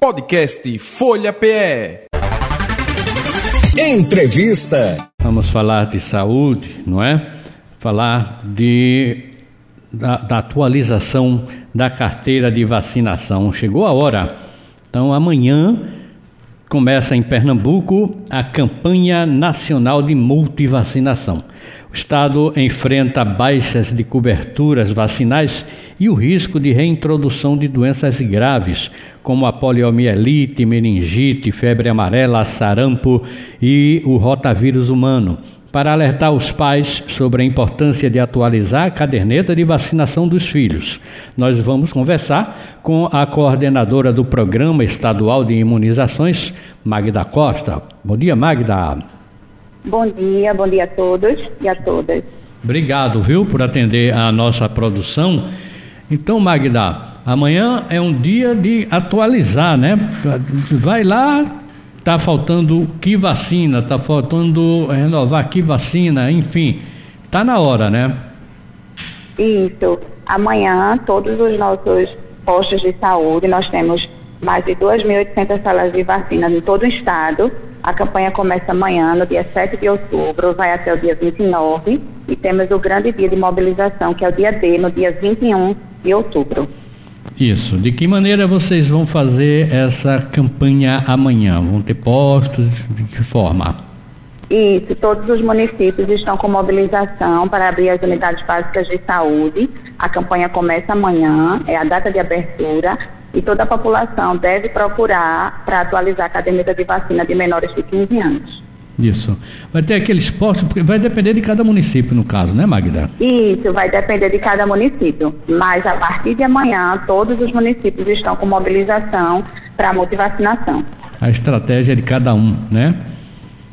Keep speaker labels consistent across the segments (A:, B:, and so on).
A: Podcast Folha PE.
B: Entrevista.
C: Vamos falar de saúde, não é? Falar de da, da, atualização da carteira de vacinação. Chegou a hora. Então amanhã começa em Pernambuco a campanha nacional de multivacinação. O estado enfrenta baixas de coberturas vacinais e o risco de reintrodução de doenças graves, como a poliomielite, meningite, febre amarela, sarampo e o rotavírus humano para alertar os pais sobre a importância de atualizar a caderneta de vacinação dos filhos. Nós vamos conversar com a coordenadora do Programa Estadual de Imunizações, Magda Costa. Bom dia, Magda.
D: Bom dia, bom dia a todos e a todas.
C: Obrigado, viu, por atender a nossa produção. Então, Magda, amanhã é um dia de atualizar, né? Vai lá, Está faltando que vacina, está faltando renovar que vacina, enfim, está na hora, né?
D: Isso. Amanhã, todos os nossos postos de saúde, nós temos mais de 2.800 salas de vacina em todo o estado. A campanha começa amanhã, no dia 7 de outubro, vai até o dia 29. E temos o grande dia de mobilização, que é o dia D, no dia 21 de outubro.
C: Isso. De que maneira vocês vão fazer essa campanha amanhã? Vão ter postos? De que forma?
D: Isso. Todos os municípios estão com mobilização para abrir as unidades básicas de saúde. A campanha começa amanhã, é a data de abertura. E toda a população deve procurar para atualizar a caderneta de vacina de menores de 15 anos.
C: Isso. Vai ter aqueles postos, porque vai depender de cada município, no caso, né, Magda?
D: Isso, vai depender de cada município. Mas a partir de amanhã, todos os municípios estão com mobilização para multivacinação.
C: A estratégia é de cada um, né?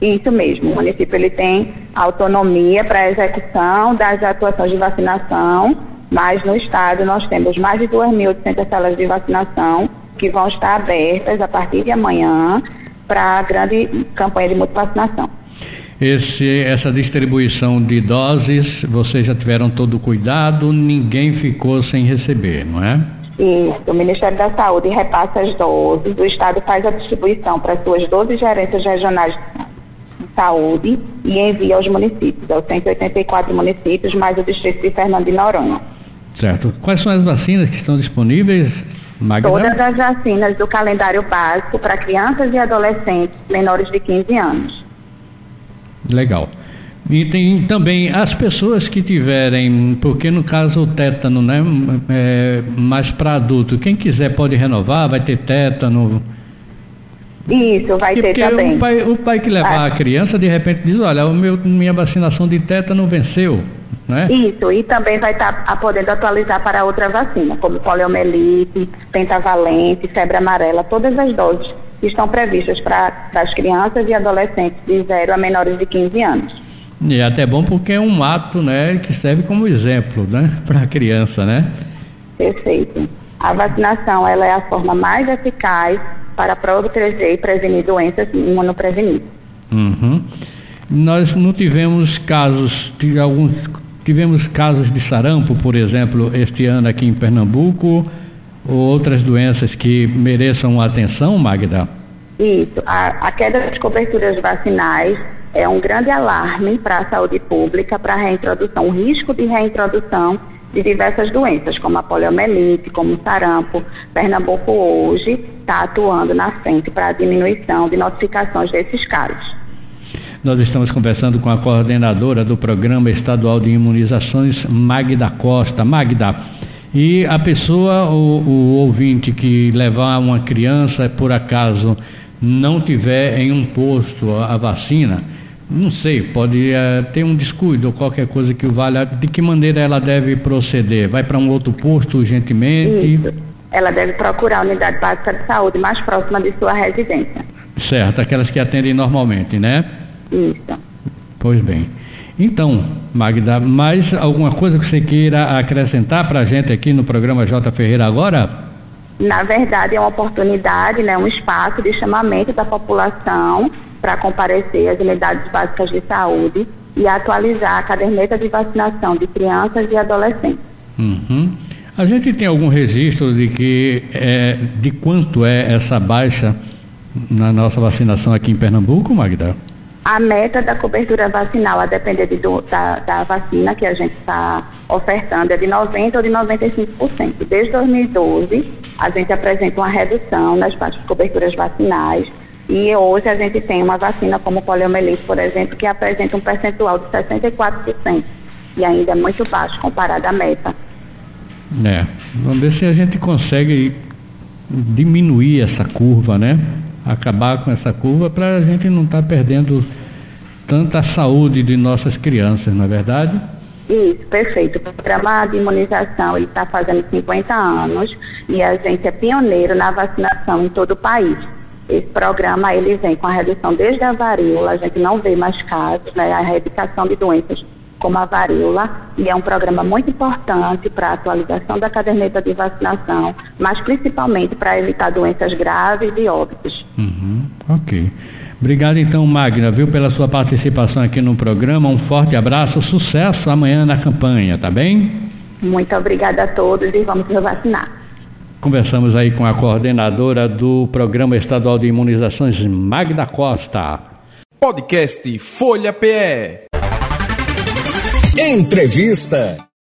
D: Isso mesmo. O município ele tem autonomia para a execução das atuações de vacinação, mas no estado nós temos mais de 2.800 salas de vacinação que vão estar abertas a partir de amanhã para a grande campanha de multivacinação.
C: Esse, essa distribuição de doses, vocês já tiveram todo o cuidado, ninguém ficou sem receber, não é?
D: Isso, o Ministério da Saúde repassa as doses, o Estado faz a distribuição para suas 12 gerências regionais de saúde e envia aos municípios, aos 184 municípios, mais o distrito de Fernando de Noronha.
C: Certo. Quais são as vacinas que estão disponíveis?
D: Magda? Todas as vacinas do calendário básico para crianças e adolescentes menores de 15 anos.
C: Legal. E tem também as pessoas que tiverem, porque no caso o tétano, né, é mais para adulto. Quem quiser pode renovar, vai ter tétano.
D: Isso, vai
C: porque,
D: ter também.
C: O pai, o pai que levar ah. a criança, de repente diz, olha, o meu, minha vacinação de tétano venceu. Né?
D: Isso, e também vai estar tá, podendo atualizar para outra vacina, como poliomielite, pentavalente, febre amarela, todas as doses que estão previstas para as crianças e adolescentes de 0 a menores de 15 anos.
C: E é até bom porque é um ato né, que serve como exemplo né, para a criança, né?
D: Perfeito. A vacinação ela é a forma mais eficaz para proteger e prevenir doenças imunopreveníveis.
C: Uhum. Nós não tivemos casos de alguns Tivemos casos de sarampo, por exemplo, este ano aqui em Pernambuco, ou outras doenças que mereçam atenção, Magda?
D: Isso. A, a queda das coberturas vacinais é um grande alarme para a saúde pública, para a reintrodução, o risco de reintrodução de diversas doenças, como a poliomielite, como o sarampo. Pernambuco hoje está atuando na frente para a diminuição de notificações desses casos.
C: Nós estamos conversando com a coordenadora do Programa Estadual de Imunizações, Magda Costa. Magda, e a pessoa, o, o ouvinte que levar uma criança, por acaso não tiver em um posto a, a vacina, não sei, pode é, ter um descuido ou qualquer coisa que o valha. De que maneira ela deve proceder? Vai para um outro posto urgentemente?
D: Isso. Ela deve procurar a unidade básica de saúde mais próxima de sua residência.
C: Certo, aquelas que atendem normalmente, né?
D: Isso.
C: Pois bem. Então, Magda, mais alguma coisa que você queira acrescentar para a gente aqui no programa J. Ferreira agora?
D: Na verdade, é uma oportunidade, né, um espaço de chamamento da população para comparecer às unidades básicas de saúde e atualizar a caderneta de vacinação de crianças e adolescentes.
C: Uhum. A gente tem algum registro de que é, de quanto é essa baixa na nossa vacinação aqui em Pernambuco, Magda?
D: A meta da cobertura vacinal, a depender de, do, da, da, vacina que a gente está ofertando, é de 90% ou de 95%. Desde 2012, a gente apresenta uma redução nas partes de coberturas vacinais e hoje a gente tem uma vacina como poliomielite, por exemplo, que apresenta um percentual de 64% e ainda é muito baixo comparado à meta.
C: É, vamos ver se a gente consegue diminuir essa curva, né? acabar com essa curva para a gente não estar tá perdendo tanta saúde de nossas crianças, não é verdade?
D: Isso, perfeito. O programa de imunização ele está fazendo 50 anos e a gente é pioneiro na vacinação em todo o país. Esse programa ele vem com a redução desde a varíola, a gente não vê mais casos, né, a erradicação de doenças como a varíola, e é um programa muito importante para a atualização da caderneta de vacinação, mas principalmente para evitar doenças graves e óbitos.
C: Uhum, ok. Obrigado então, Magna, viu, pela sua participação aqui no programa. Um forte abraço, sucesso amanhã na campanha, tá bem?
D: Muito obrigada a todos e vamos nos vacinar.
C: Conversamos aí com a coordenadora do Programa Estadual de Imunizações, Magda Costa.
A: Podcast Folha PE.
B: Entrevista.